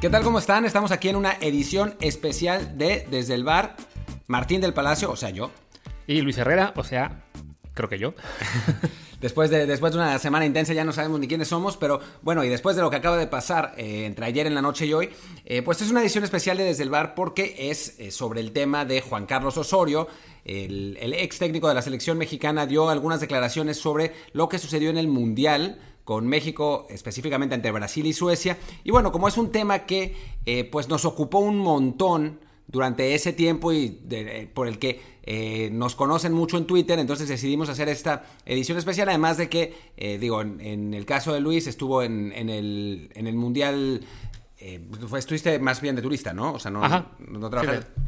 ¿Qué tal? ¿Cómo están? Estamos aquí en una edición especial de Desde el Bar. Martín del Palacio, o sea, yo. Y Luis Herrera, o sea, creo que yo. Después de, después de una semana intensa ya no sabemos ni quiénes somos, pero bueno, y después de lo que acaba de pasar eh, entre ayer en la noche y hoy, eh, pues es una edición especial de Desde el Bar porque es eh, sobre el tema de Juan Carlos Osorio. El, el ex técnico de la selección mexicana dio algunas declaraciones sobre lo que sucedió en el Mundial con México, específicamente entre Brasil y Suecia. Y bueno, como es un tema que pues nos ocupó un montón durante ese tiempo y por el que eh, nos conocen mucho en Twitter, entonces decidimos hacer esta edición especial, además de que, eh, digo, en, el caso de Luis estuvo en, el, en el Mundial eh, estuviste más bien de turista, ¿no? O sea, no, no,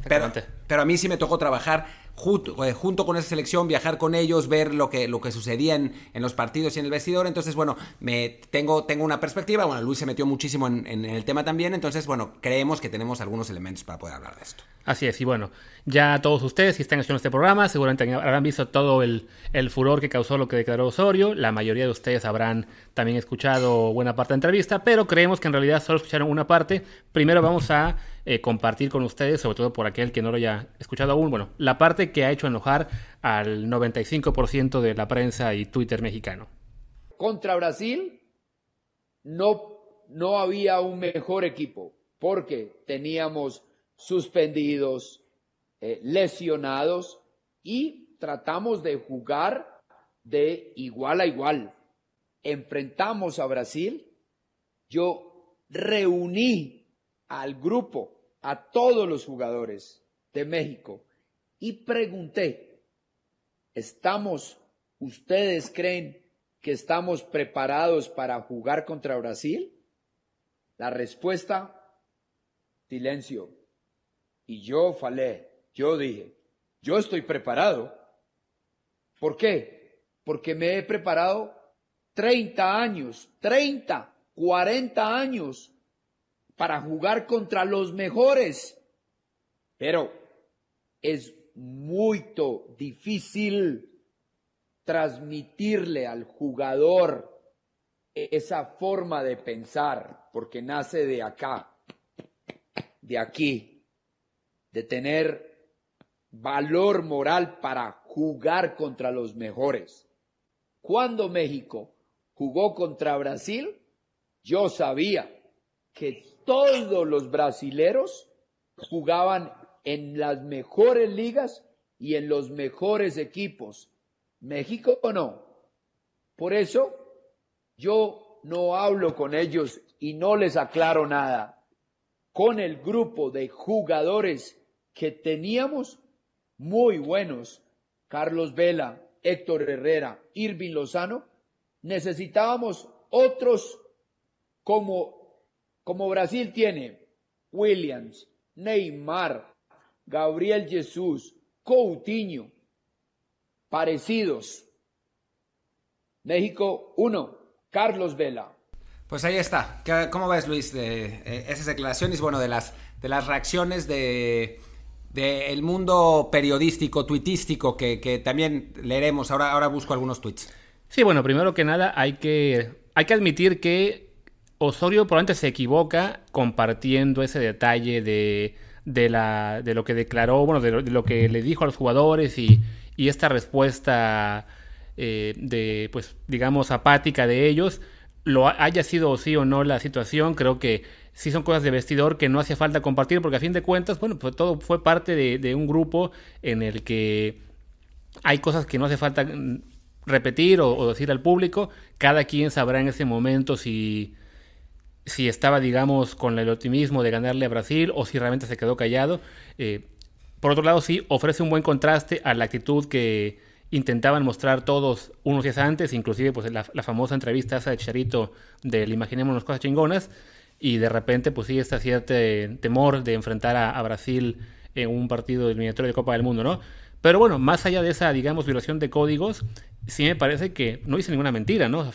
pero, pero, a mí sí me tocó trabajar junto, junto, con esa selección, viajar con ellos, ver lo que, lo que sucedía en, los partidos y en el vestidor. Entonces, bueno, me tengo, tengo una perspectiva. Bueno, Luis se metió muchísimo en, en el tema también. Entonces, bueno, creemos que tenemos algunos elementos para poder hablar de esto. Así es, y bueno, ya todos ustedes, si están escuchando este programa, seguramente habrán visto todo el, furor que causó lo que declaró Osorio. La mayoría de ustedes habrán también escuchado buena parte de la entrevista, pero creemos que en realidad solo escucharon una parte. Primero vamos a eh, compartir con ustedes, sobre todo por aquel que no lo haya escuchado aún, bueno, la parte que ha hecho enojar al 95% de la prensa y Twitter mexicano. Contra Brasil no, no había un mejor equipo, porque teníamos suspendidos, eh, lesionados y tratamos de jugar de igual a igual. Enfrentamos a Brasil, yo reuní al grupo, a todos los jugadores de México y pregunté, ¿estamos, ustedes creen que estamos preparados para jugar contra Brasil? La respuesta, silencio. Y yo falé, yo dije, yo estoy preparado. ¿Por qué? Porque me he preparado 30 años, 30, 40 años para jugar contra los mejores. Pero es muy difícil transmitirle al jugador esa forma de pensar, porque nace de acá, de aquí de tener valor moral para jugar contra los mejores. Cuando México jugó contra Brasil, yo sabía que todos los brasileros jugaban en las mejores ligas y en los mejores equipos. México o no. Por eso yo no hablo con ellos y no les aclaro nada. Con el grupo de jugadores que teníamos muy buenos, Carlos Vela, Héctor Herrera, Irving Lozano, necesitábamos otros como, como Brasil tiene, Williams, Neymar, Gabriel Jesús, Coutinho, parecidos. México, uno, Carlos Vela. Pues ahí está. ¿Cómo ves, Luis, de eh, esas declaraciones? Bueno, de las, de las reacciones de del mundo periodístico, tuitístico, que, también leeremos. Ahora, ahora busco algunos tweets. Sí, bueno, primero que nada hay que, hay que admitir que Osorio probablemente se equivoca compartiendo ese detalle de, de, de lo que declaró, bueno, de lo, que le dijo a los jugadores y, y esta respuesta eh, de, pues, digamos, apática de ellos. Lo haya sido sí o no la situación, creo que sí son cosas de vestidor que no hacía falta compartir, porque a fin de cuentas, bueno, pues todo fue parte de, un grupo en el que hay cosas que no hace falta repetir o, decir al público. Cada quien sabrá en ese momento si, si estaba, digamos, con el optimismo de ganarle a Brasil o si realmente se quedó callado. Eh, por otro lado, sí, ofrece un buen contraste a la actitud que intentaban mostrar todos unos días antes, inclusive pues la, famosa entrevista de Charito del Imaginémonos cosas chingonas, y de repente pues sí está cierto temor de enfrentar a, Brasil en un partido eliminatorio de Copa del Mundo, ¿no? Pero bueno, más allá de esa, digamos, violación de códigos, sí me parece que no dice ninguna mentira, ¿no?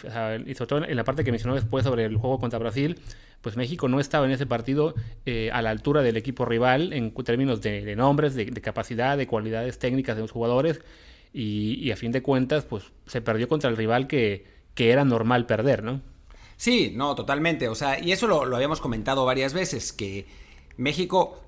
y sobre todo en la parte que mencionó después sobre el juego contra Brasil, pues México no estaba en ese partido eh, a la altura del equipo rival en términos de, nombres, de, capacidad, de cualidades técnicas de los jugadores, y, a fin de cuentas, pues se perdió contra el rival que, que era normal perder, ¿no? Sí, no, totalmente. O sea, y eso lo habíamos comentado varias veces, que México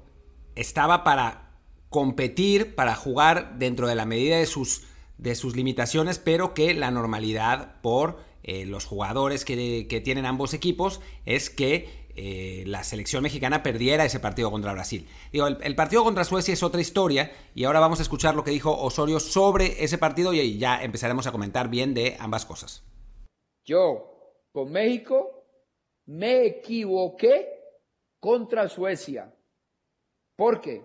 estaba para competir, para jugar dentro de la medida de sus, de sus limitaciones, pero que la normalidad por eh, los jugadores que, que, tienen ambos equipos es que eh, la selección mexicana perdiera ese partido contra Brasil. Digo, el, el, partido contra Suecia es otra historia y ahora vamos a escuchar lo que dijo Osorio sobre ese partido y ya empezaremos a comentar bien de ambas cosas. Yo, con México, me equivoqué contra Suecia. ¿Por qué?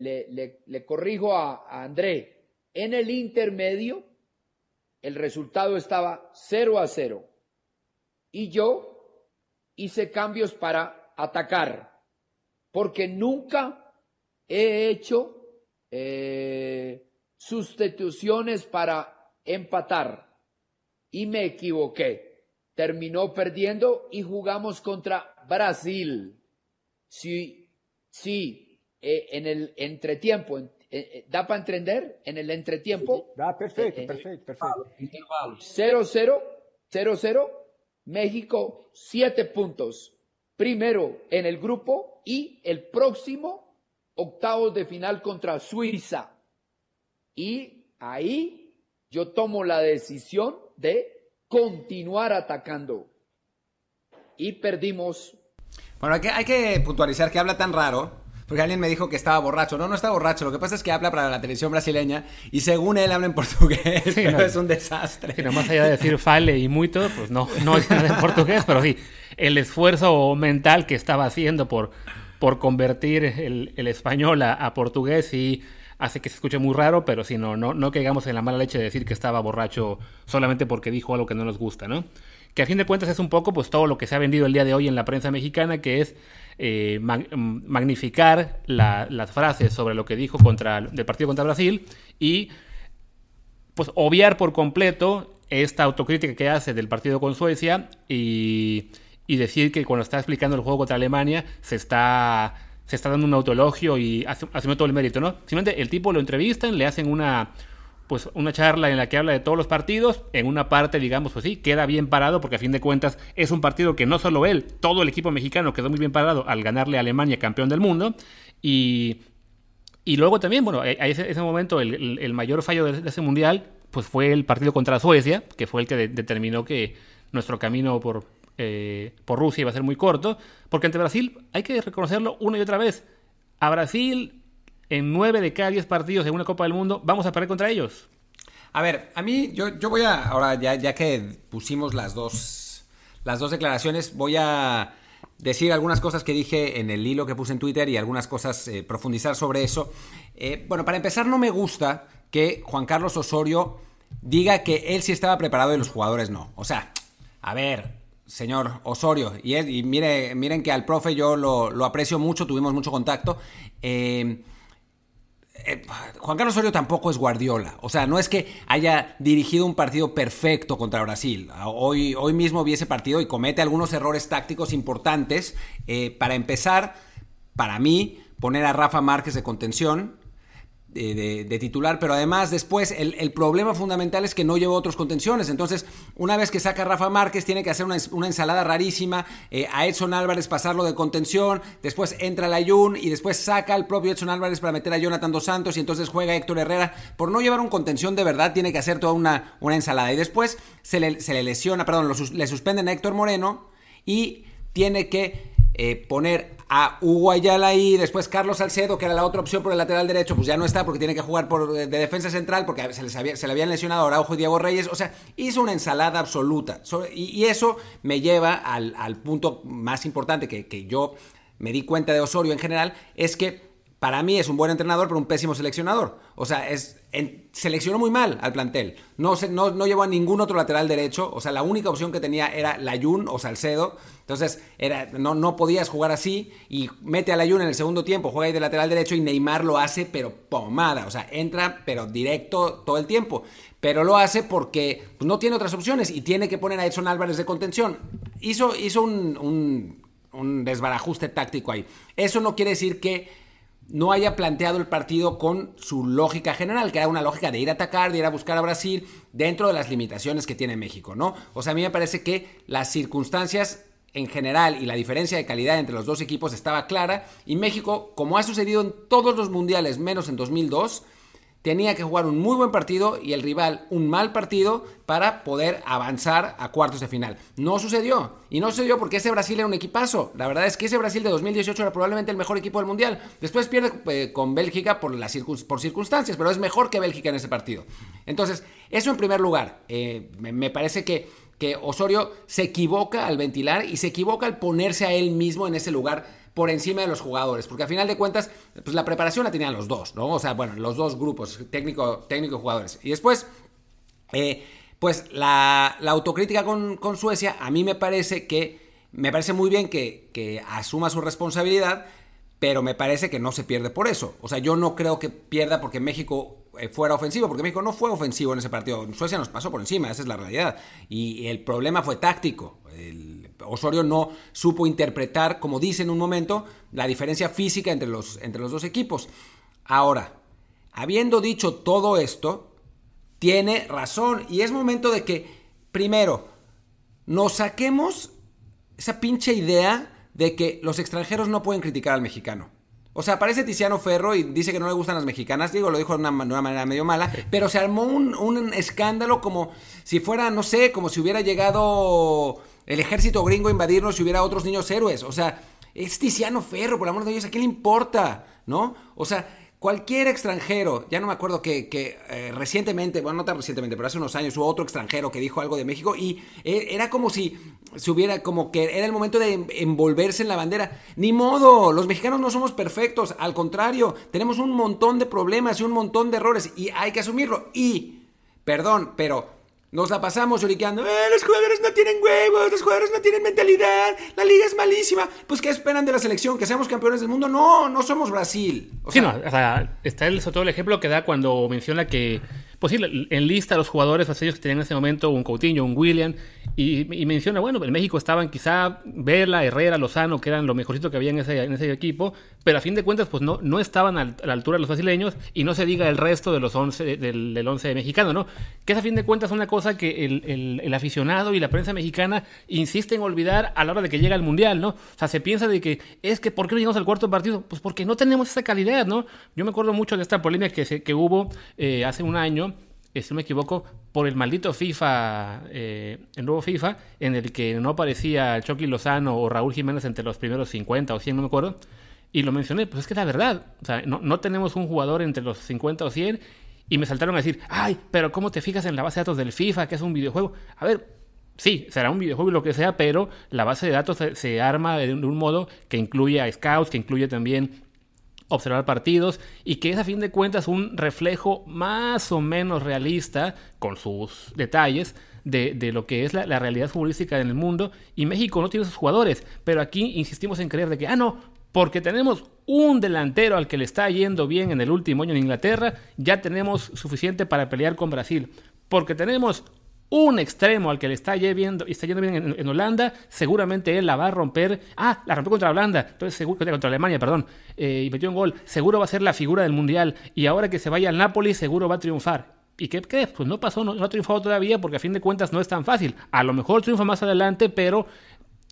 Le, corrijo a, a André. En el intermedio, el resultado estaba 0 a 0. Y yo hice cambios para atacar, porque nunca he hecho eh, sustituciones para empatar. Y me equivoqué. Terminó perdiendo y jugamos contra Brasil. Sí, sí, eh, en el entretiempo, eh, eh, ¿da para entender? En el entretiempo. Da, perfecto, perfecto, perfecto. 0-0, 0-0, México, 7 puntos. Primero en el grupo y el próximo octavos de final contra Suiza. Y ahí yo tomo la decisión de continuar atacando. Y perdimos bueno, hay que, hay que, puntualizar que habla tan raro. Porque alguien me dijo que estaba borracho. No, no está borracho. Lo que pasa es que habla para la televisión brasileña y según él habla en portugués. Sí, pero no, es un desastre. Sí, no, más allá de decir fale y muito, pues no, no es nada en portugués, pero sí, el esfuerzo mental que estaba haciendo por, por convertir el, el español a, a, portugués y hace que se escuche muy raro, pero sí, no, no, no caigamos en la mala leche de decir que estaba borracho solamente porque dijo algo que no nos gusta, ¿no? que a fin de cuentas es un poco pues todo lo que se ha vendido el día de hoy en la prensa mexicana, que es eh, mag magnificar la, las frases sobre lo que dijo contra del partido contra Brasil y pues obviar por completo esta autocrítica que hace del partido con Suecia y, decir que cuando está explicando el juego contra Alemania se está se está dando un autoelogio y haciendo todo el mérito, ¿no? Simplemente el tipo lo entrevistan, le hacen una pues una charla en la que habla de todos los partidos, en una parte, digamos, pues sí, queda bien parado, porque a fin de cuentas es un partido que no solo él, todo el equipo mexicano quedó muy bien parado al ganarle a Alemania campeón del mundo, y, y luego también, bueno, a ese, momento el, mayor fallo de, ese mundial, pues fue el partido contra Suecia, que fue el que de, determinó que nuestro camino por, eh, por Rusia iba a ser muy corto, porque ante Brasil, hay que reconocerlo una y otra vez, a Brasil en 9 de cada 10 partidos en una Copa del Mundo, vamos a perder contra ellos. A ver, a mí, yo, yo voy a, ahora ya, ya que pusimos las dos, las dos declaraciones, voy a decir algunas cosas que dije en el hilo que puse en Twitter y algunas cosas, eh, profundizar sobre eso. Eh, bueno, para empezar, no me gusta que Juan Carlos Osorio diga que él sí estaba preparado y los jugadores no. O sea, a ver, señor Osorio, y, él, y mire, miren que al profe yo lo, lo aprecio mucho, tuvimos mucho contacto. Eh, eh, Juan Carlos Osorio tampoco es Guardiola. O sea, no es que haya dirigido un partido perfecto contra Brasil. Hoy, hoy mismo vi ese partido y comete algunos errores tácticos importantes. Eh, para empezar, para mí, poner a Rafa Márquez de contención, de, titular, pero además después el, el, problema fundamental es que no lleva otros contenciones. Entonces, una vez que saca Rafa Márquez, tiene que hacer una, una ensalada rarísima, eh, a Edson Álvarez pasarlo de contención, después entra la Jun y después saca al propio Edson Álvarez para meter a Jonathan Dos Santos y entonces juega Héctor Herrera. Por no llevar un contención de verdad, tiene que hacer toda una, una ensalada. Y después se le, se le lesiona, perdón, le suspenden a Héctor Moreno y tiene que eh, poner a Hugo Ayala ahí, después Carlos Salcedo, que era la otra opción por el lateral derecho, pues ya no está porque tiene que jugar por, de, de defensa central porque se, les había, se le habían lesionado Araujo y Diego Reyes. O sea, hizo una ensalada absoluta. Y, y eso me lleva al, al punto más importante que, que yo me di cuenta de Osorio en general, es que para mí es un buen entrenador, pero un pésimo seleccionador. O sea, es, en, seleccionó muy mal al plantel. No, no, no, llevó a ningún otro lateral derecho. O sea, la única opción que tenía era Layun o Salcedo. Entonces, era, no, no podías jugar así. Y mete a Layun en el segundo tiempo, juega ahí de lateral derecho y Neymar lo hace, pero pomada. O sea, entra, pero directo todo el tiempo. Pero lo hace porque pues, no tiene otras opciones y tiene que poner a Edson Álvarez de contención. Hizo, hizo un, un, un desbarajuste táctico ahí. Eso no quiere decir que no haya planteado el partido con su lógica general, que era una lógica de ir a atacar, de ir a buscar a Brasil dentro de las limitaciones que tiene México, ¿no? O sea, a mí me parece que las circunstancias en general y la diferencia de calidad entre los dos equipos estaba clara y México, como ha sucedido en todos los mundiales menos en 2002, tenía que jugar un muy buen partido y el rival un mal partido para poder avanzar a cuartos de final. No sucedió. Y no sucedió porque ese Brasil era un equipazo. La verdad es que ese Brasil de 2018 era probablemente el mejor equipo del Mundial. Después pierde eh, con Bélgica por, las por circunstancias, pero es mejor que Bélgica en ese partido. Entonces, eso en primer lugar. Eh, me, parece que, que Osorio se equivoca al ventilar y se equivoca al ponerse a él mismo en ese lugar por encima de los jugadores, porque al final de cuentas, pues la preparación la tenían los dos, ¿no? O sea, bueno, los dos grupos, técnico, técnico y jugadores. Y después, eh, pues la, autocrítica con, Suecia, a mí me parece que, me parece muy bien que, que asuma su responsabilidad, pero me parece que no se pierde por eso. O sea, yo no creo que pierda porque México eh, fuera ofensivo, porque México no fue ofensivo en ese partido. Suecia nos pasó por encima, esa es la realidad. Y el problema fue táctico. El Osorio no supo interpretar, como dice en un momento, la diferencia física entre los, entre los dos equipos. Ahora, habiendo dicho todo esto, tiene razón y es momento de que, primero, nos saquemos esa pinche idea de que los extranjeros no pueden criticar al mexicano. O sea, aparece Tiziano Ferro y dice que no le gustan las mexicanas. Digo, lo dijo de una, manera medio mala. Pero se armó un, un, escándalo como si fuera, no sé, como si hubiera llegado el ejército gringo invadirnos y hubiera otros niños héroes. O sea, es Tiziano Ferro, por amor de Dios, ¿a qué le importa? ¿No? O sea, Cualquier extranjero, ya no me acuerdo que, eh, recientemente, bueno, no tan recientemente, pero hace unos años hubo otro extranjero que dijo algo de México y eh, era como si se hubiera, como que era el momento de envolverse en la bandera. Ni modo, los mexicanos no somos perfectos, al contrario, tenemos un montón de problemas y un montón de errores y hay que asumirlo. Y, perdón, pero nos la pasamos lloriqueando, eh, los jugadores no tienen huevos, los jugadores no tienen mentalidad, la liga es malísima. Pues, ¿qué esperan de la selección? ¿Que seamos campeones del mundo? No, no somos Brasil. sí, no, o sea, está el, sobre todo el ejemplo que da cuando menciona que pues sí, en lista los jugadores brasileños que tenían en ese momento un Coutinho, un William, y, menciona, bueno, en México estaban quizá Vela, Herrera, Lozano, que eran lo mejorcito que había en ese, en ese equipo, pero a fin de cuentas, pues no, no estaban a la altura de los brasileños, y no se diga el resto de los 11, del, del 11 mexicano, ¿no? Que es a fin de cuentas una cosa que el, el, aficionado y la prensa mexicana insiste en olvidar a la hora de que llega el Mundial, ¿no? O sea, se piensa de que es que ¿por qué no llegamos al cuarto partido? Pues porque no tenemos esa calidad, ¿no? Yo me acuerdo mucho de esta polémica que, que hubo eh, hace un año si no me equivoco, por el maldito FIFA, eh, el nuevo FIFA, en el que no aparecía Chucky Lozano o Raúl Jiménez entre los primeros 50 o 100, no me acuerdo. Y lo mencioné, pues es que la verdad. O sea, no, no tenemos un jugador entre los 50 o 100. Y me saltaron a decir, ay, pero ¿cómo te fijas en la base de datos del FIFA, que es un videojuego? A ver, sí, será un videojuego y lo que sea, pero la base de datos se, arma de un, de un modo que incluye a scouts, que incluye también observar partidos y que es a fin de cuentas un reflejo más o menos realista con sus detalles de, lo que es la, realidad futbolística en el mundo y México no tiene esos jugadores, pero aquí insistimos en creer de que, ah, no, porque tenemos un delantero al que le está yendo bien en el último año en Inglaterra, ya tenemos suficiente para pelear con Brasil. Porque tenemos un extremo al que le está yendo, está yendo bien en, Holanda, seguramente él la va a romper. Ah, la rompió contra Holanda, entonces seguro, contra Alemania, perdón, eh, y metió un gol. Seguro va a ser la figura del mundial. Y ahora que se vaya al Napoli, seguro va a triunfar. ¿Y qué crees? Pues no pasó, no, ha triunfado todavía porque a fin de cuentas no es tan fácil. A lo mejor triunfa más adelante, pero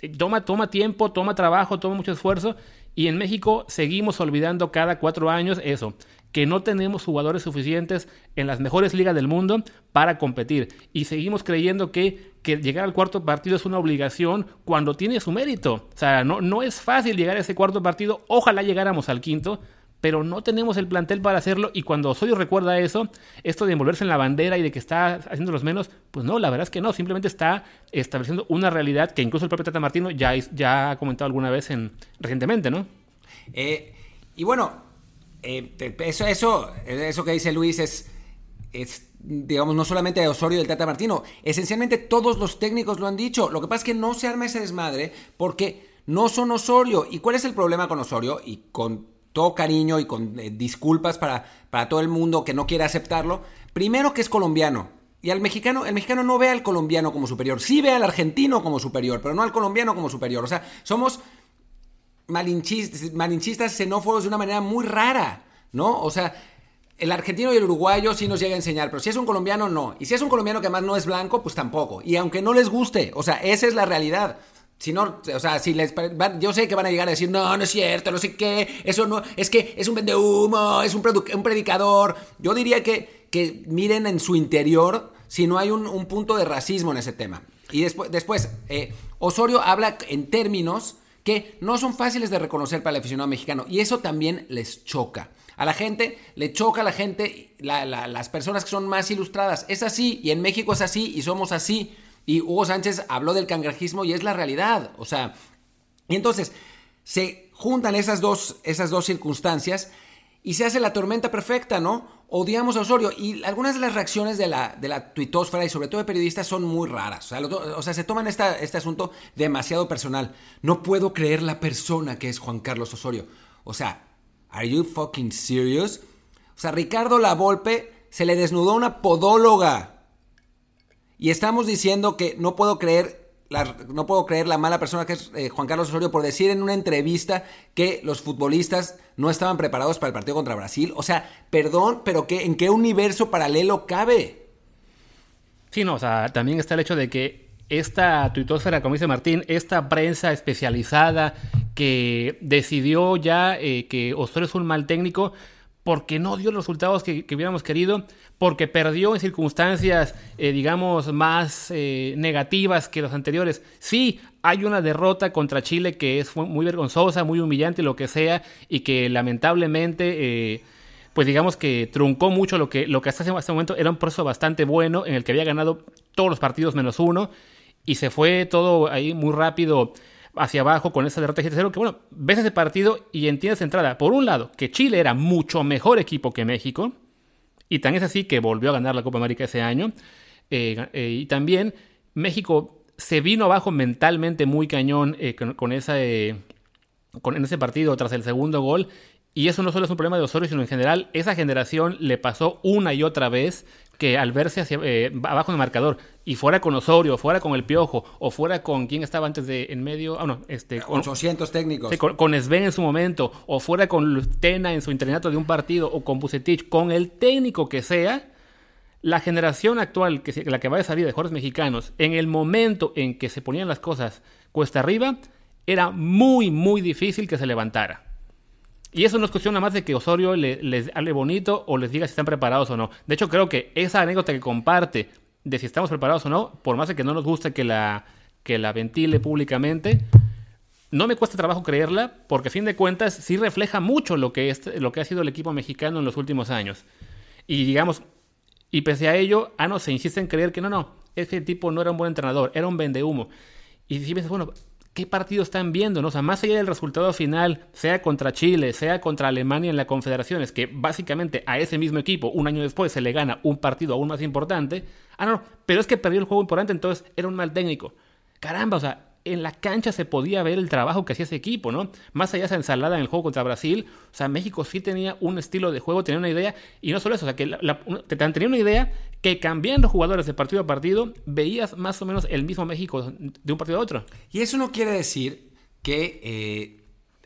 eh, toma, toma tiempo, toma trabajo, toma mucho esfuerzo. Y en México seguimos olvidando cada cuatro años eso que no tenemos jugadores suficientes en las mejores ligas del mundo para competir. Y seguimos creyendo que, que llegar al cuarto partido es una obligación cuando tiene su mérito. O sea, no, no es fácil llegar a ese cuarto partido. Ojalá llegáramos al quinto, pero no tenemos el plantel para hacerlo. Y cuando Osorio recuerda eso, esto de envolverse en la bandera y de que está haciendo los menos, pues no, la verdad es que no. Simplemente está estableciendo una realidad que incluso el propio Tata Martino ya, ya ha comentado alguna vez en, recientemente, ¿no? Eh, y bueno, eh, eso, eso, eso que dice Luis es, es, digamos, no solamente de Osorio y del Tata Martino, esencialmente todos los técnicos lo han dicho. Lo que pasa es que no se arma ese desmadre porque no son Osorio. ¿Y cuál es el problema con Osorio? Y con todo cariño y con eh, disculpas para, para todo el mundo que no quiere aceptarlo. Primero que es colombiano. Y al mexicano, el mexicano no ve al colombiano como superior. Sí ve al argentino como superior, pero no al colombiano como superior. O sea, somos malinchistas, malinchistas xenófobos de una manera muy rara, ¿no? O sea, el argentino y el uruguayo sí nos llega a enseñar, pero si es un colombiano, no. Y si es un colombiano que además no es blanco, pues tampoco. Y aunque no les guste, o sea, esa es la realidad. Si no, o sea, si les yo sé que van a llegar a decir, no, no es cierto, no sé qué, eso no, es que es un vendehumo, es un, un predicador. Yo diría que, que miren en su interior si no hay un, punto de racismo en ese tema. Y después, después eh, Osorio habla en términos que no son fáciles de reconocer para el aficionado mexicano y eso también les choca. A la gente le choca a la gente, las personas que son más ilustradas. Es así y en México es así y somos así. Y Hugo Sánchez habló del cangrejismo y es la realidad. O sea, y entonces se juntan esas dos, esas dos circunstancias y se hace la tormenta perfecta, ¿no? Odiamos a Osorio y algunas de las reacciones de la, de la tuitosfera y sobre todo de periodistas son muy raras. O sea, se toman esta, este asunto demasiado personal. No puedo creer la persona que es Juan Carlos Osorio. O sea, ¿are you fucking serious? O sea, Ricardo Lavolpe se le desnudó una podóloga y estamos diciendo que no puedo creer no puedo creer la mala persona que es eh, Juan Carlos Osorio por decir en una entrevista que los futbolistas no estaban preparados para el partido contra Brasil. O sea, perdón, pero ¿qué, ¿en qué universo paralelo cabe? Sí, no, o sea, también está el hecho de que esta tuitósfera, como dice Martín, esta prensa especializada que decidió ya eh, que Osorio es un mal técnico, porque no dio los resultados que, hubiéramos querido, porque perdió en circunstancias, eh, digamos, más eh, negativas que los anteriores. Sí, hay una derrota contra Chile que es muy vergonzosa, muy humillante, lo que sea, y que lamentablemente, eh, pues digamos que truncó mucho lo que, lo que hasta ese momento era un proceso bastante bueno, en el que había ganado todos los partidos menos uno, y se fue todo ahí muy rápido hacia abajo con esa derrota 7-0, que bueno, ves ese partido y entiendes entrada, por un lado, que Chile era mucho mejor equipo que México, y tan es así que volvió a ganar la Copa América ese año, eh, eh, y también México se vino abajo mentalmente muy cañón eh, con, esa, con, en ese partido tras el segundo gol, y eso no solo es un problema de Osorio, sino en general, esa generación le pasó una y otra vez que al verse hacia, eh, abajo del marcador y fuera con Osorio, fuera con el Piojo, o fuera con quien estaba antes de en medio, ah, no, este, con 800 técnicos. con, Sven en su momento, o fuera con Tena en su internato de un partido, o con Bucetich, con el técnico que sea, la generación actual, que la que va a salir de jugadores mexicanos, en el momento en que se ponían las cosas cuesta arriba, era muy, muy difícil que se levantara. Y eso no es cuestión nada más de que Osorio les hable bonito o les diga si están preparados o no. De hecho, creo que esa anécdota que comparte de si estamos preparados o no, por más de que no nos guste que la, que la ventile públicamente, no me cuesta trabajo creerla, porque a fin de cuentas sí refleja mucho lo que, es, lo que ha sido el equipo mexicano en los últimos años. Y digamos, y pese a ello, ah, no, se insiste en creer que no, no, ese tipo no era un buen entrenador, era un vendehumo. Y si piensas, bueno, qué partido están viendo, ¿no? O sea, más allá del resultado final, sea contra Chile, sea contra Alemania en la Confederaciones, que básicamente a ese mismo equipo, un año después, se le gana un partido aún más importante. Ah, no, pero es que perdió el juego importante, entonces era un mal técnico. Caramba, o sea, en la cancha se podía ver el trabajo que hacía ese equipo, ¿no? Más allá de esa ensalada en el juego contra Brasil, o sea, México sí tenía un estilo de juego, tenía una idea, y no solo eso, o sea, que te tenía una idea que cambiando jugadores de partido a partido, veías más o menos el mismo México de un partido a otro. Y eso no quiere decir que eh,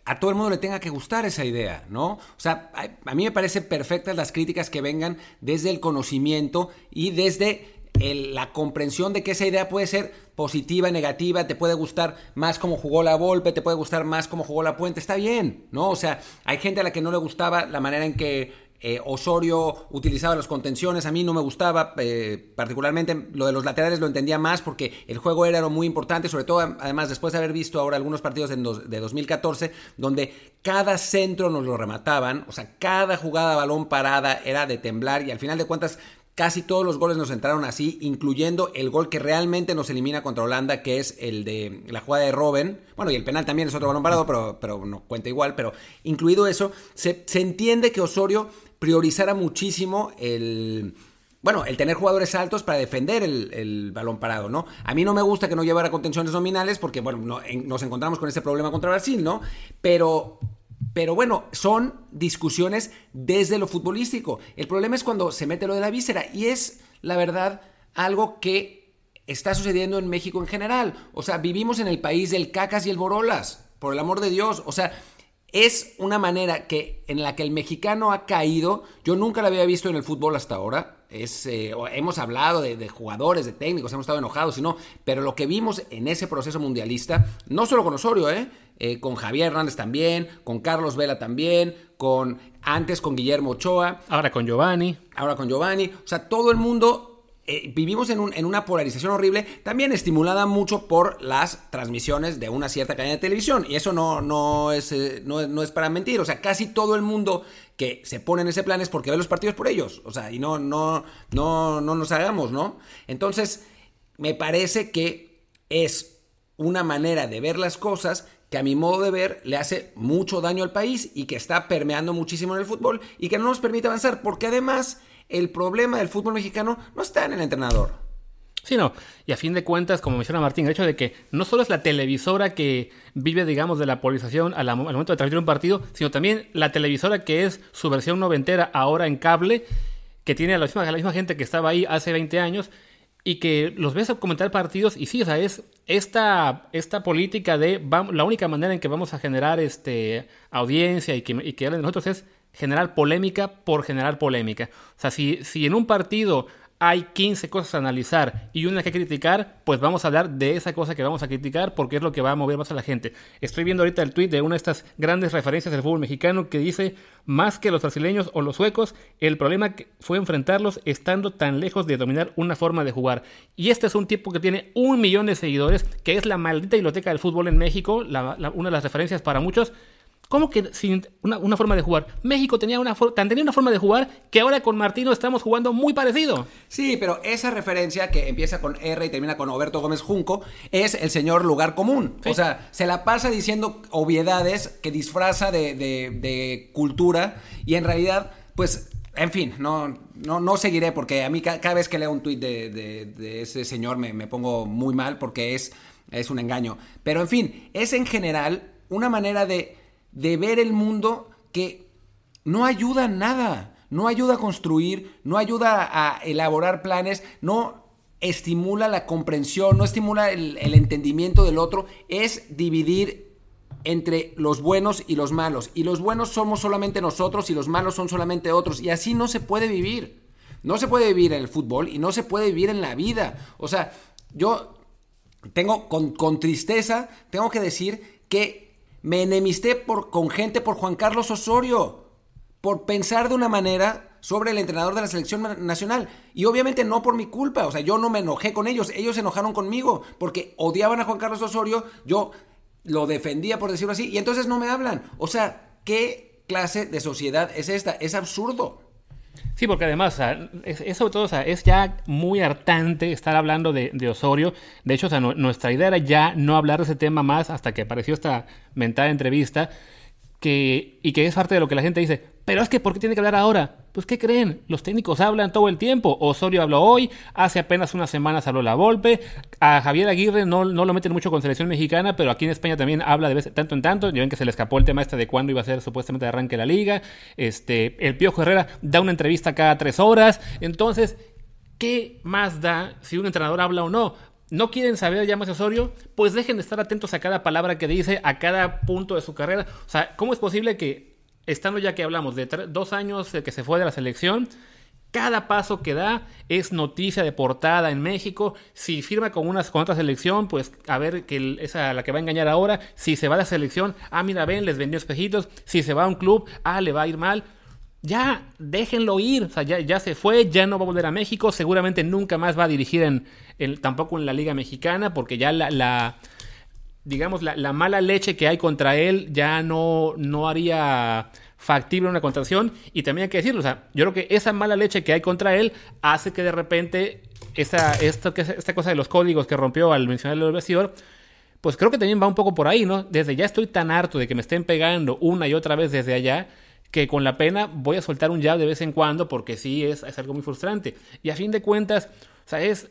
a todo el mundo le tenga que gustar esa idea, ¿no? O sea, a, mí me parecen perfectas las críticas que vengan desde el conocimiento y desde la comprensión de que esa idea puede ser positiva, negativa, te puede gustar más como jugó la Volpe, te puede gustar más como jugó la Puente, está bien, ¿no? O sea, hay gente a la que no le gustaba la manera en que eh, Osorio utilizaba los contenciones, a mí no me gustaba, eh, particularmente lo de los laterales lo entendía más porque el juego era muy importante, sobre todo además después de haber visto ahora algunos partidos de 2014 donde cada centro nos lo remataban, o sea, cada jugada balón parada era de temblar y al final de cuentas Casi todos los goles nos entraron así, incluyendo el gol que realmente nos elimina contra Holanda, que es el de la jugada de Robben. Bueno, y el penal también es otro balón parado, pero, pero no cuenta igual. Pero incluido eso, se, entiende que Osorio priorizara muchísimo el bueno, el tener jugadores altos para defender el, balón parado, ¿no? A mí no me gusta que no llevara contenciones nominales porque, bueno, nos encontramos con ese problema contra Brasil, ¿no? Pero pero bueno, son discusiones desde lo futbolístico. El problema es cuando se mete lo de la víscera y es, la verdad, algo que está sucediendo en México en general. O sea, vivimos en el país del cacas y el borolas. por el amor de Dios. O sea, es una manera que en la que el mexicano ha caído. Yo nunca la había visto en el fútbol hasta ahora. Es, eh, hemos hablado de, jugadores, de técnicos, hemos estado enojados, sino, pero lo que vimos en ese proceso mundialista, no solo con Osorio, ¿eh? Eh con Javier Hernández también, con Carlos Vela también, con antes con Guillermo Ochoa. Ahora con Giovanni. Ahora con Giovanni. O sea, todo el mundo eh, vivimos en, un, en, una polarización horrible, también estimulada mucho por las transmisiones de una cierta cadena de televisión. Y eso no, no, es, eh, no, no, es para mentir. O sea, casi todo el mundo que se pone en ese plan es porque ve los partidos por ellos. O sea, y no, no, no, no nos hagamos, ¿no? Entonces, me parece que es una manera de ver las cosas que a mi modo de ver le hace mucho daño al país y que está permeando muchísimo en el fútbol y que no nos permite avanzar. Porque además el problema del fútbol mexicano no está en el entrenador. Sí, no. Y a fin de cuentas, como menciona Martín, el hecho de que no solo es la televisora que vive, digamos, de la polarización al, momento de transmitir un partido, sino también la televisora que es su versión noventera ahora en cable, que tiene a la misma, la misma gente que estaba ahí hace 20 años y que los ves a comentar partidos y sí, o sea, es esta, esta política de la única manera en que vamos a generar este, audiencia y que, y que hablen de nosotros es generar polémica por generar polémica. O sea, si, si en un partido hay 15 cosas a analizar y una que criticar, pues vamos a hablar de esa cosa que vamos a criticar porque es lo que va a mover más a la gente. Estoy viendo ahorita el tweet de una de estas grandes referencias del fútbol mexicano que dice, más que los brasileños o los suecos, el problema fue enfrentarlos estando tan lejos de dominar una forma de jugar. Y este es un tipo que tiene un millón de seguidores, que es la maldita biblioteca del fútbol en México, una de las referencias para muchos, ¿Cómo que sin una, forma de jugar? México tenía una, tenía una forma de jugar que ahora con Martino estamos jugando muy parecido. Sí, pero esa referencia que empieza con R y termina con Oberto Gómez Junco es el señor lugar común. O sea, se la pasa diciendo obviedades que disfraza de, cultura y en realidad, pues en fin, no, no, no seguiré porque a mí cada vez que leo un tuit de, ese señor me, me, pongo muy mal porque es, es un engaño. Pero en fin, es en general una manera de de ver el mundo que no ayuda en nada, no ayuda a construir, no ayuda a elaborar planes, no estimula la comprensión, no estimula el, entendimiento del otro, es dividir entre los buenos y los malos. Y los buenos somos solamente nosotros y los malos son solamente otros. Y así no se puede vivir. No se puede vivir en el fútbol y no se puede vivir en la vida. O sea, yo tengo con, con tristeza, tengo que decir que me enemisté por, con gente por Juan Carlos Osorio, por pensar de una manera sobre el entrenador de la selección nacional. Y obviamente no por mi culpa, o sea, yo no me enojé con ellos, ellos se enojaron conmigo, porque odiaban a Juan Carlos Osorio, yo lo defendía, por decirlo así, y entonces no me hablan. O sea, ¿qué clase de sociedad es esta? Es absurdo. Sí, porque además, es, sobre todo, es ya muy hartante estar hablando de, Osorio. De hecho, nuestra idea era ya no hablar de ese tema más hasta que apareció esta mentada entrevista que, y que es parte de lo que la gente dice, pero es que ¿por qué tiene que hablar ahora? Pues ¿qué creen? Los técnicos hablan todo el tiempo. Osorio habló hoy, hace apenas unas semanas habló la Volpe, a Javier Aguirre no, no lo meten mucho con selección mexicana, pero aquí en España también habla de vez tanto en tanto. Ya ven que se le escapó el tema este de cuándo iba a ser supuestamente de arranque la liga. Este, el Piojo Herrera da una entrevista cada tres horas. Entonces, ¿qué más da si un entrenador habla o no? no quieren saber ya más Osorio, pues dejen de estar atentos a cada palabra que dice, a cada punto de su carrera. O sea, ¿cómo es posible que, estando ya que hablamos de dos años de que se fue de la selección, cada paso que da es noticia de portada en México. Si firma con, una, con otra selección, pues a ver que esa la que va a engañar ahora. Si se va a la selección, ah, mira, ven, les vendió espejitos. Si se va a un club, ah, le va a ir mal ya déjenlo ir, o sea, ya, ya, se fue, ya no va a volver a México, seguramente nunca más va a dirigir en, tampoco en la Liga Mexicana, porque ya la, digamos, la, mala leche que hay contra él ya no, no haría factible una contratación, y también hay que decirlo, o sea, yo creo que esa mala leche que hay contra él hace que de repente esa, esto, esta cosa de los códigos que rompió al mencionar el vestidor, pues creo que también va un poco por ahí, ¿no? Desde ya estoy tan harto de que me estén pegando una y otra vez desde allá, que con la pena voy a soltar un jab de vez en cuando porque sí es, es algo muy frustrante. Y a fin de cuentas, o sea, es,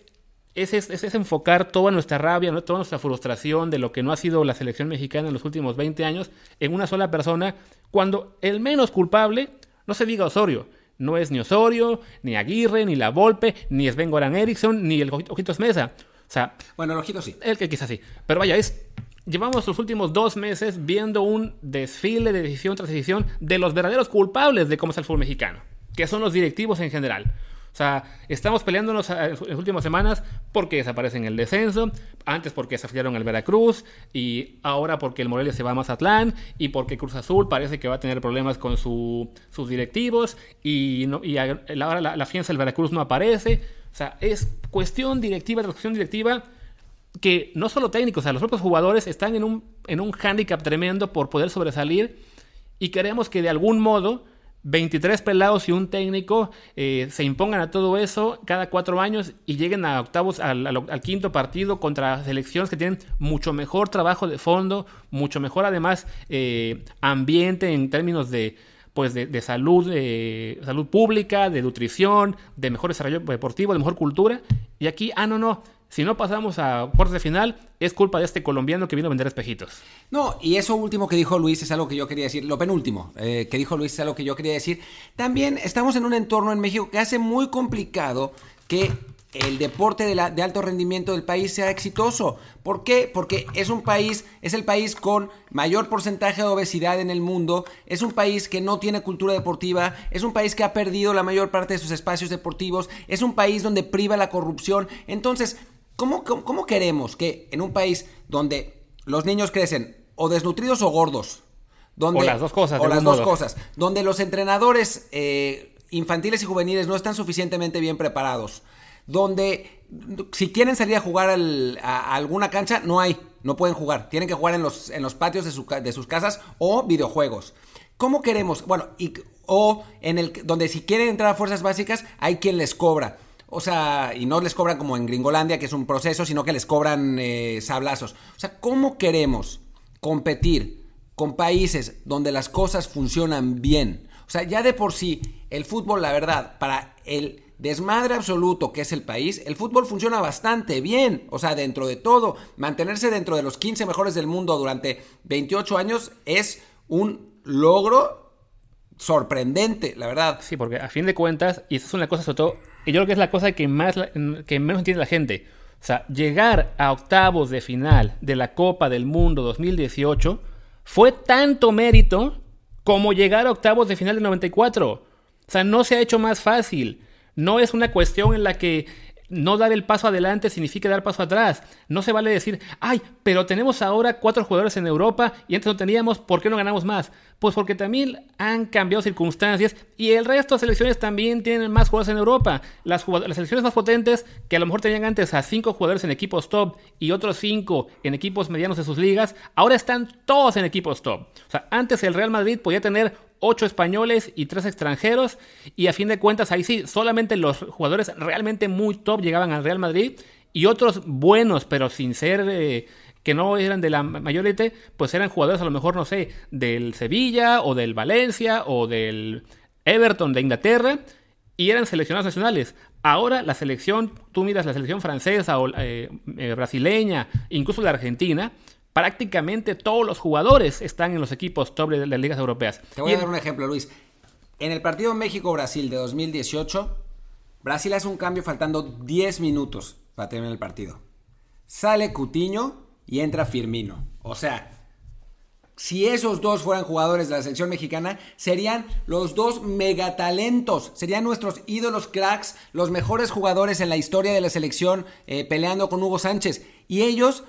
es, es, enfocar toda nuestra rabia, toda nuestra frustración de lo que no ha sido la selección mexicana en los últimos 20 años en una sola persona, cuando el menos culpable, no se diga Osorio, no es ni Osorio, ni Aguirre, ni La Volpe, ni Sven Goran Eriksson, ni el Ojitos Mesa. O sea, bueno, el Ojito sí. El que quizás sí. Pero vaya, es llevamos los últimos dos meses viendo un desfile de decisión tras decisión de los verdaderos culpables de cómo es el fútbol mexicano, que son los directivos en general. O sea, estamos peleándonos en las últimas semanas porque desaparecen el descenso, antes porque desafiaron al Veracruz y ahora porque el Morelia se va a Mazatlán y porque Cruz Azul parece que va a tener problemas con sus directivos y, ahora la, la fianza del Veracruz no aparece. O sea, es cuestión directiva cuestión directiva que no solo técnicos, o sea, los propios jugadores están en un, en un hándicap tremendo por poder sobresalir y queremos que de algún modo 23 pelados y un técnico eh, se impongan a todo eso cada cuatro años y lleguen a octavos al, quinto partido contra selecciones que tienen mucho mejor trabajo de fondo, mucho mejor además eh, ambiente en términos de pues de, salud, de salud pública, de nutrición, de mejor desarrollo deportivo, de mejor cultura. Y aquí, ah, no, no, si no pasamos a cuartos de final, es culpa de este colombiano que vino a vender espejitos. No, y eso último que dijo Luis es algo que yo quería decir. Lo penúltimo eh, que dijo Luis es algo que yo quería decir. También estamos en un entorno en México que hace muy complicado que el deporte de, de, alto rendimiento del país sea exitoso. ¿Por qué? Porque es un país, es el país con mayor porcentaje de obesidad en el mundo, es un país que no tiene cultura deportiva, es un país que ha perdido la mayor parte de sus espacios deportivos, es un país donde priva la corrupción. Entonces, ¿Cómo, queremos que en un país donde los niños crecen o desnutridos o gordos, donde, o las dos cosas, o las dos cosas, donde los entrenadores eh, infantiles y juveniles no están suficientemente bien preparados, donde si quieren salir a jugar a, alguna cancha, no hay, no pueden jugar, tienen que jugar en los, en los patios de, de sus casas o videojuegos. ¿Cómo queremos? Bueno, y, o en el donde si quieren entrar a fuerzas básicas, hay quien les cobra. O sea, y no les cobran como en Gringolandia, que es un proceso, sino que les cobran eh, sablazos. O sea, ¿cómo queremos competir con países donde las cosas funcionan bien? O sea, ya de por sí, el fútbol, la verdad, para el desmadre absoluto que es el país, el fútbol funciona bastante bien. O sea, dentro de todo, mantenerse dentro de los 15 mejores del mundo durante 28 años es un logro sorprendente, la verdad. Sí, porque a fin de cuentas, y esa es una cosa sobre todo y yo creo que es la cosa que, más, que menos entiende la gente. O sea, llegar a octavos de final de la Copa del Mundo 2018 fue tanto mérito como llegar a octavos de final del 94. O sea, no se ha hecho más fácil. No es una cuestión en la que no dar el paso adelante significa dar paso atrás. No se vale decir, ay, pero tenemos ahora cuatro jugadores en Europa y antes no teníamos, ¿por qué no ganamos más? Pues porque también han cambiado circunstancias y el resto de selecciones también tienen más jugadores en Europa. Las, selecciones más potentes, que a lo mejor tenían antes a cinco jugadores en equipos top y otros cinco en equipos medianos de sus ligas, ahora están todos en equipos top. O sea, antes el Real Madrid podía tener ocho españoles y tres extranjeros. Y a fin de cuentas, ahí sí, solamente los jugadores realmente muy top llegaban al Real Madrid. Y otros buenos, pero sin ser eh, que no eran de la mayorité, pues eran jugadores a lo mejor, no sé, del Sevilla o del Valencia o del Everton de Inglaterra. Y eran seleccionados nacionales. Ahora la selección, tú miras la selección francesa o eh, eh, brasileña, incluso la argentina, prácticamente todos los jugadores están en los equipos top de las ligas europeas. Te voy a dar un ejemplo, Luis. En el partido México-Brasil de 2018, Brasil hace un cambio faltando 10 minutos para terminar el partido. Sale Cutiño y entra Firmino. O sea, si esos dos fueran jugadores de la selección mexicana, serían los dos megatalentos, serían nuestros ídolos cracks, los mejores jugadores en la historia de la selección eh, peleando con Hugo Sánchez. Y ellos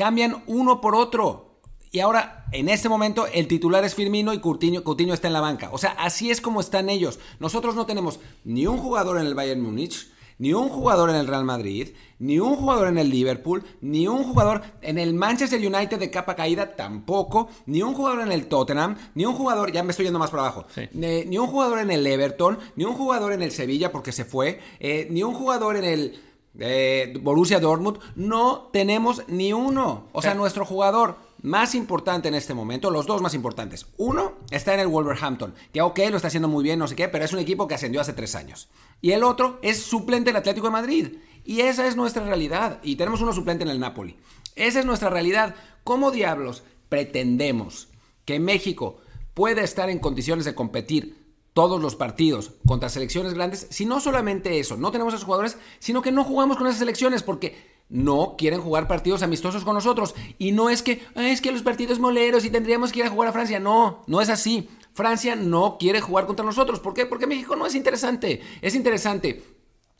cambian uno por otro. Y ahora, en este momento, el titular es Firmino y Coutinho, Coutinho está en la banca. O sea, así es como están ellos. Nosotros no tenemos ni un jugador en el Bayern Múnich, ni un jugador en el Real Madrid, ni un jugador en el Liverpool, ni un jugador en el Manchester United de capa caída tampoco, ni un jugador en el Tottenham, ni un jugador, ya me estoy yendo más por abajo, ni, un jugador en el Everton, ni un jugador en el Sevilla porque se fue, eh, ni un jugador en el de Borussia Dortmund, no tenemos ni uno. O sea, nuestro jugador más importante en este momento, los dos más importantes. Uno está en el Wolverhampton, que ok, lo está haciendo muy bien, no sé qué, pero es un equipo que ascendió hace tres años. Y el otro es suplente del Atlético de Madrid. Y esa es nuestra realidad. Y tenemos uno suplente en el Napoli. Esa es nuestra realidad. ¿Cómo diablos pretendemos que México pueda estar en condiciones de competir todos los partidos contra selecciones grandes, si no solamente eso, no tenemos a esos jugadores, sino que no jugamos con esas selecciones porque no quieren jugar partidos amistosos con nosotros. Y no es que, es que los partidos moleros y tendríamos que ir a jugar a Francia. No, no es así. Francia no quiere jugar contra nosotros. ¿Por qué? Porque México no es interesante. Es interesante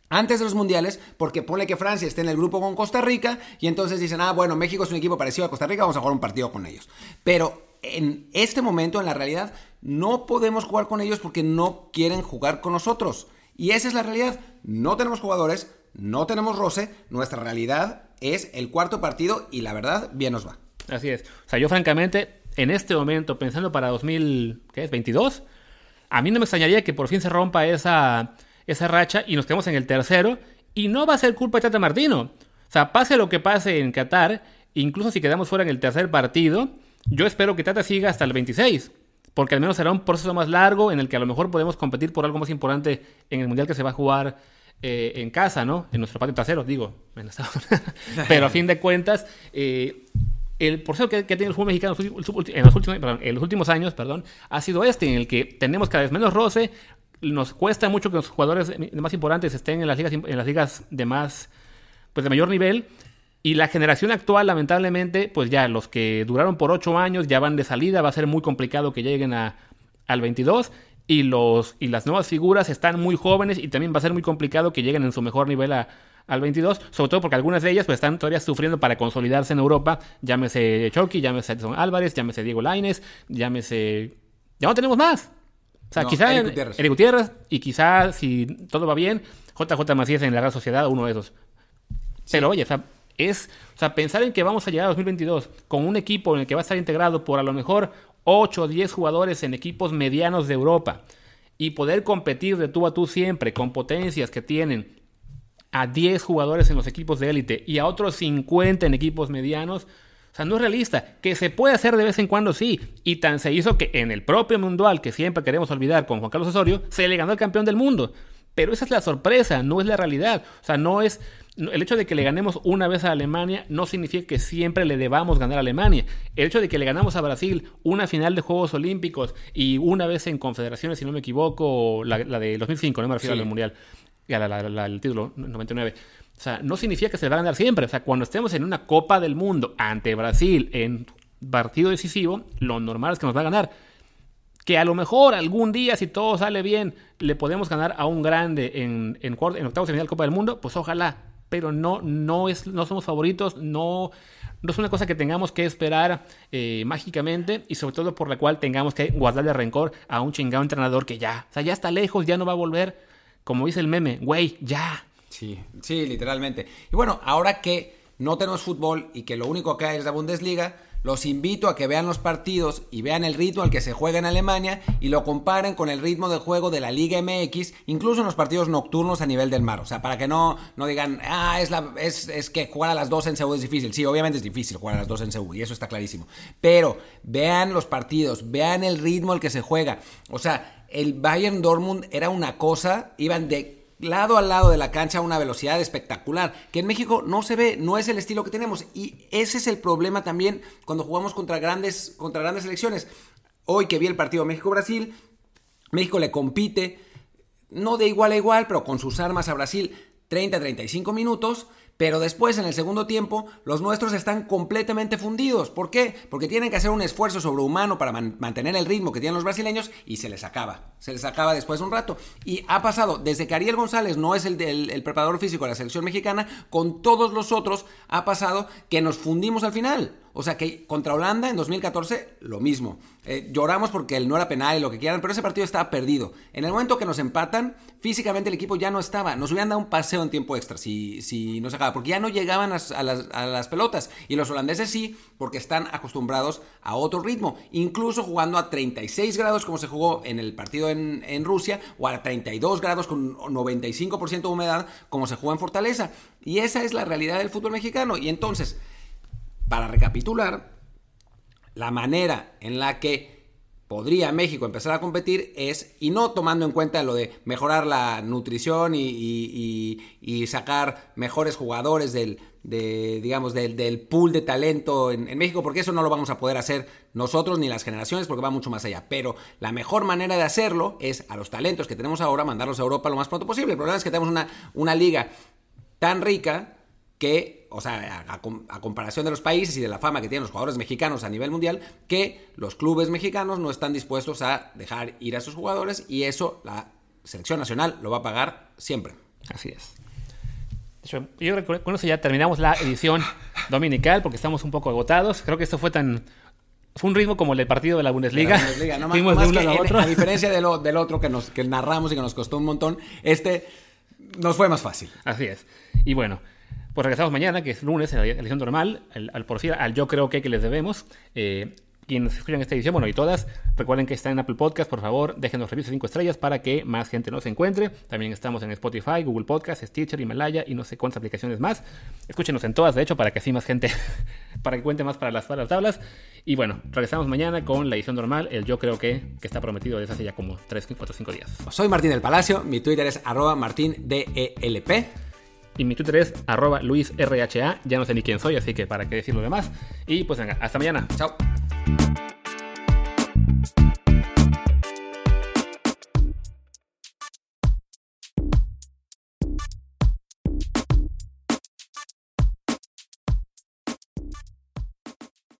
antes de los mundiales, porque pone que Francia esté en el grupo con Costa Rica y entonces dicen, ah, bueno, México es un equipo parecido a Costa Rica, vamos a jugar un partido con ellos. Pero en este momento, en la realidad, no podemos jugar con ellos porque no quieren jugar con nosotros. Y esa es la realidad. No tenemos jugadores, no tenemos roce, nuestra realidad es el cuarto partido y la verdad, bien nos va. Así es. O sea, yo francamente, en este momento, pensando para 2022, a mí no me extrañaría que por fin se rompa esa, esa racha y nos quedemos en el tercero. Y no va a ser culpa de Tata Martino. O sea, pase lo que pase en Qatar, incluso si quedamos fuera en el tercer partido, yo espero que Tata siga hasta el 26. Porque al menos será un proceso más largo en el que a lo mejor podemos competir por algo más importante en el Mundial que se va a jugar eh, en casa, ¿no? En nuestro patio trasero, digo. Pero a fin de cuentas, eh, el proceso que, que, tiene el fútbol mexicano en los últimos, en los últimos años perdón, ha sido este, en el que tenemos cada vez menos roce, nos cuesta mucho que los jugadores más importantes estén en las ligas, en las ligas de más, pues de mayor nivel, y la generación actual, lamentablemente, pues ya los que duraron por 8 años ya van de salida, va a ser muy complicado que lleguen a, al 22 y, los, y las nuevas figuras están muy jóvenes y también va a ser muy complicado que lleguen en su mejor nivel a, al 22, sobre todo porque algunas de ellas pues están todavía sufriendo para consolidarse en Europa, llámese Chucky, llámese Edson Álvarez, llámese Diego Laines, llámese... Ya no tenemos más. O sea, quizá Eric Gutiérrez. Eric Gutiérrez y quizá si todo va bien, JJ Macías en la Real Sociedad, uno de esos. Pero oye, o sea, es, o sea, pensar en que vamos a llegar a 2022 con un equipo en el que va a estar integrado por a lo mejor 8 o 10 jugadores en equipos medianos de Europa y poder competir de tú a tú siempre con potencias que tienen a 10 jugadores en los equipos de élite y a otros 50 en equipos medianos, o sea, no es realista. Que se puede hacer de vez en cuando, sí. Y tan se hizo que en el propio Mundial, que siempre queremos olvidar con Juan Carlos Osorio, se le ganó el campeón del mundo. Pero esa es la sorpresa, no es la realidad. O sea, no es. El hecho de que le ganemos una vez a Alemania no significa que siempre le debamos ganar a Alemania. El hecho de que le ganamos a Brasil una final de Juegos Olímpicos y una vez en Confederaciones, si no me equivoco, la, de 2005, no me refiero al Mundial, al título 99. O sea, no significa que se le va a ganar siempre. O sea, cuando estemos en una Copa del Mundo ante Brasil en partido decisivo, lo normal es que nos va a ganar que a lo mejor algún día, si todo sale bien, le podemos ganar a un grande en, en, en octavos de final Copa del Mundo, pues ojalá. Pero no, no, es, no somos favoritos, no, no es una cosa que tengamos que esperar eh, mágicamente y sobre todo por la cual tengamos que guardarle rencor a un chingado entrenador que ya, o sea, ya está lejos, ya no va a volver. Como dice el meme, güey, ya. Sí, sí, literalmente. Y bueno, ahora que no tenemos fútbol y que lo único que hay es la Bundesliga, los invito a que vean los partidos y vean el ritmo al que se juega en Alemania y lo comparen con el ritmo de juego de la Liga MX, incluso en los partidos nocturnos a nivel del mar. O sea, para que no, no digan, ah, es, la, es, es que jugar a las 2 en Seúl es difícil. Sí, obviamente es difícil jugar a las 2 en Seúl y eso está clarísimo. Pero vean los partidos, vean el ritmo al que se juega. O sea, el Bayern Dortmund era una cosa, iban de lado a lado de la cancha a una velocidad espectacular, que en México no se ve, no es el estilo que tenemos. Y ese es el problema también cuando jugamos contra grandes, contra grandes selecciones. Hoy que vi el partido México-Brasil, México le compite, no de igual a igual, pero con sus armas a Brasil 30-35 minutos. Pero después, en el segundo tiempo, los nuestros están completamente fundidos. ¿Por qué? Porque tienen que hacer un esfuerzo sobrehumano para mantener el ritmo que tienen los brasileños y se les acaba. Se les acaba después de un rato. Y ha pasado, desde que Ariel González no es el preparador físico de la selección mexicana, con todos los otros ha pasado que nos fundimos al final. O sea que contra Holanda en 2014 lo mismo. Eh, lloramos porque él no era penal y lo que quieran, pero ese partido estaba perdido. En el momento que nos empatan, físicamente el equipo ya no estaba. Nos hubieran dado un paseo en tiempo extra si, si no se acaba, porque ya no llegaban a, las, pelotas. Y los holandeses sí, porque están acostumbrados a otro ritmo. Incluso jugando a 36 grados como se jugó en el partido en, en Rusia, o a 32 grados con 95% de humedad como se jugó en Fortaleza. Y esa es la realidad del fútbol mexicano. Y entonces para recapitular, la manera en la que podría México empezar a competir es, y no tomando en cuenta lo de mejorar la nutrición y, sacar mejores jugadores del, digamos, del, pool de talento en, México, porque eso no lo vamos a poder hacer nosotros ni las generaciones, porque va mucho más allá. Pero la mejor manera de hacerlo es a los talentos que tenemos ahora mandarlos a Europa lo más pronto posible. El problema es que tenemos una, una liga tan rica que, o sea, a, a, comparación de los países y de la fama que tienen los jugadores mexicanos a nivel mundial, que los clubes mexicanos no están dispuestos a dejar ir a sus jugadores y eso la selección nacional lo va a pagar siempre. Así es. Yo creo que con eso ya terminamos la edición dominical porque estamos un poco agotados. Creo que esto fue tan fue un ritmo como el del partido de la Bundesliga. La Bundesliga. No, más, más que, a, otro. a diferencia del otro que, nos, que narramos y que nos costó un montón, este nos fue más fácil. Así es. Y bueno, pues regresamos mañana, que es lunes, en la edición normal, al, al por fin, al yo creo que, que les debemos. Eh, quienes escuchan esta edición, bueno, y todas, recuerden que está en Apple Podcast, por favor, déjenos reviews de 5 estrellas para que más gente nos encuentre. También estamos en Spotify, Google Podcast, Stitcher, Himalaya y no sé cuántas aplicaciones más. Escúchenos en todas, de hecho, para que así más gente, para que cuente más para las, para las tablas. Y bueno, regresamos mañana con la edición normal, el yo creo que, que está prometido desde hace ya como 3, 4, 5 días. Soy Martín del Palacio, mi Twitter es arroba martindelp. Y mi Twitter es arroba luisrha. Ya no sé ni quién soy, así que para qué decir lo demás. Y pues venga, hasta mañana. Chao.